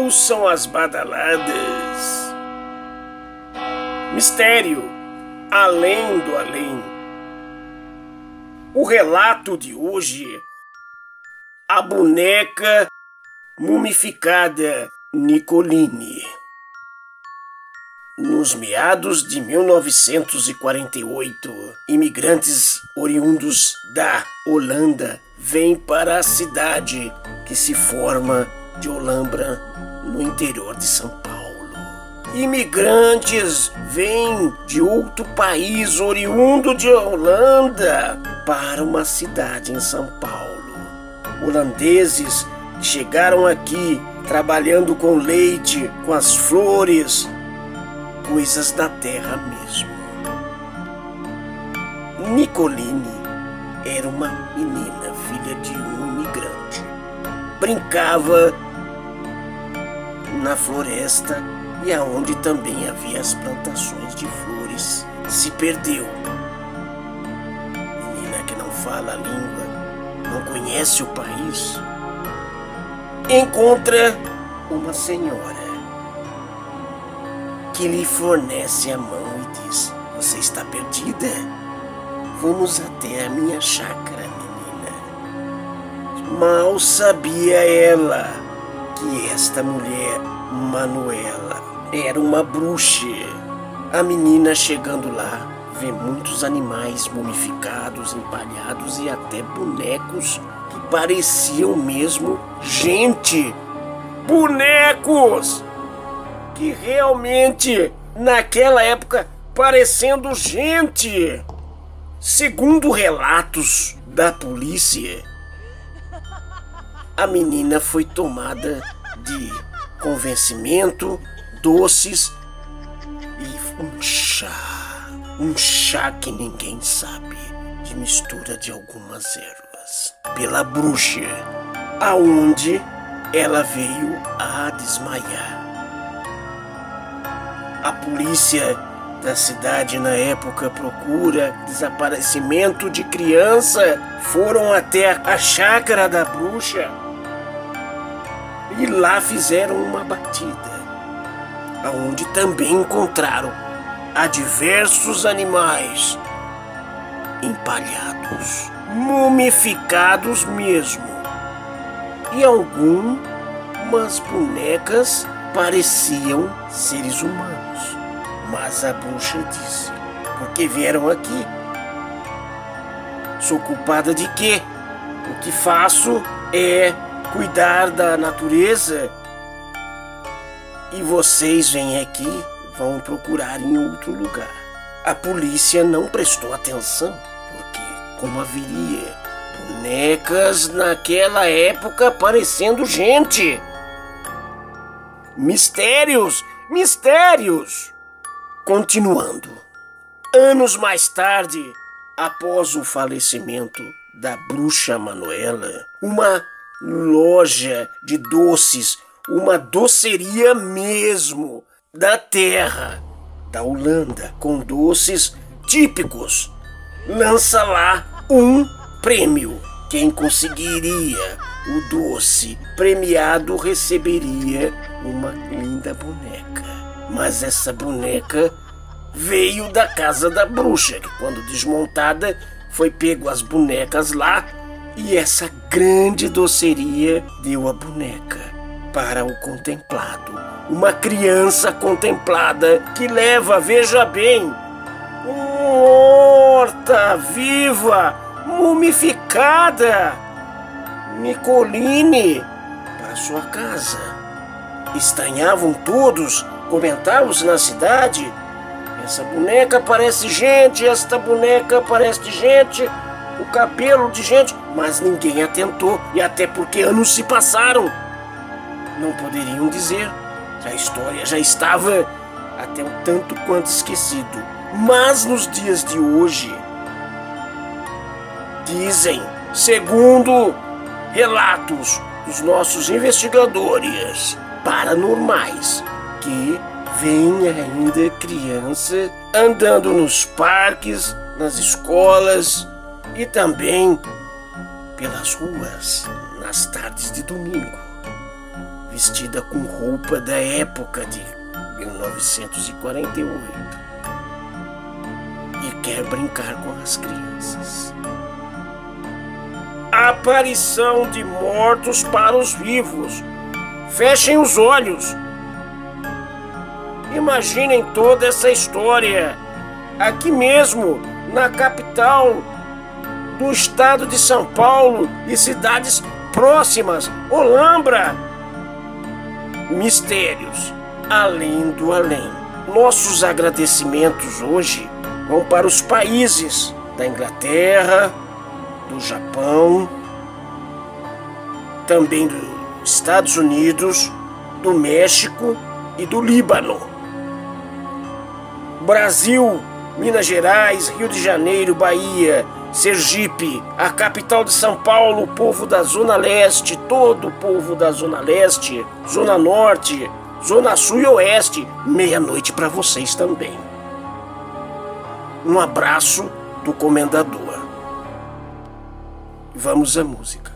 ouçam as badaladas. Mistério além do além. O relato de hoje a boneca mumificada Nicoline. Nos meados de 1948, imigrantes oriundos da Holanda vêm para a cidade que se forma de Olambra, no interior de São Paulo. Imigrantes vêm de outro país oriundo de Holanda para uma cidade em São Paulo holandeses chegaram aqui trabalhando com leite, com as flores, coisas da terra mesmo. Nicoline era uma menina, filha de um imigrante. Brincava na floresta e aonde também havia as plantações de flores. Se perdeu. Menina que não fala a língua não conhece o país, encontra uma senhora que lhe fornece a mão e diz: Você está perdida? Vamos até a minha chácara, menina. Mal sabia ela que esta mulher, Manuela, era uma bruxa. A menina chegando lá vê muitos animais mumificados, empalhados e até bonecos que pareciam mesmo gente. Bonecos! Que realmente, naquela época, parecendo gente. Segundo relatos da polícia, a menina foi tomada de convencimento, doces e um chá um chá que ninguém sabe, de mistura de algumas ervas, pela bruxa, aonde ela veio a desmaiar. A polícia da cidade na época procura desaparecimento de criança. Foram até a chácara da bruxa e lá fizeram uma batida, aonde também encontraram a diversos animais empalhados, mumificados mesmo, e algumas bonecas pareciam seres humanos. Mas a bruxa disse: Por que vieram aqui? Sou culpada de quê? O que faço é cuidar da natureza e vocês vêm aqui vão procurar em outro lugar. A polícia não prestou atenção, porque como haveria bonecas naquela época parecendo gente? Mistérios! Mistérios! Continuando. Anos mais tarde, após o falecimento da bruxa Manuela, uma loja de doces, uma doceria mesmo, da terra da Holanda com doces típicos. Lança lá um prêmio. Quem conseguiria o doce premiado receberia uma linda boneca. Mas essa boneca veio da casa da bruxa, que quando desmontada foi pego as bonecas lá e essa grande doceria deu a boneca para o contemplado uma criança contemplada que leva, veja bem, morta, viva, mumificada, Nicoline, para sua casa. Estranhavam todos, comentavam-se na cidade. Essa boneca parece gente, esta boneca parece gente, o cabelo de gente, mas ninguém atentou, e até porque anos se passaram. Não poderiam dizer a história já estava até um tanto quanto esquecido. Mas nos dias de hoje, dizem, segundo relatos dos nossos investigadores paranormais, que vem ainda criança andando nos parques, nas escolas e também pelas ruas nas tardes de domingo vestida com roupa da época de 1948 e quer brincar com as crianças. Aparição de mortos para os vivos. Fechem os olhos. Imaginem toda essa história aqui mesmo, na capital do estado de São Paulo e cidades próximas, Olambra. Mistérios além do além. Nossos agradecimentos hoje vão para os países da Inglaterra, do Japão, também dos Estados Unidos, do México e do Líbano. Brasil, Minas Gerais, Rio de Janeiro, Bahia, Sergipe, a capital de São Paulo, o povo da Zona Leste, todo o povo da Zona Leste, Zona Norte, Zona Sul e Oeste, meia-noite para vocês também. Um abraço do comendador. Vamos à música.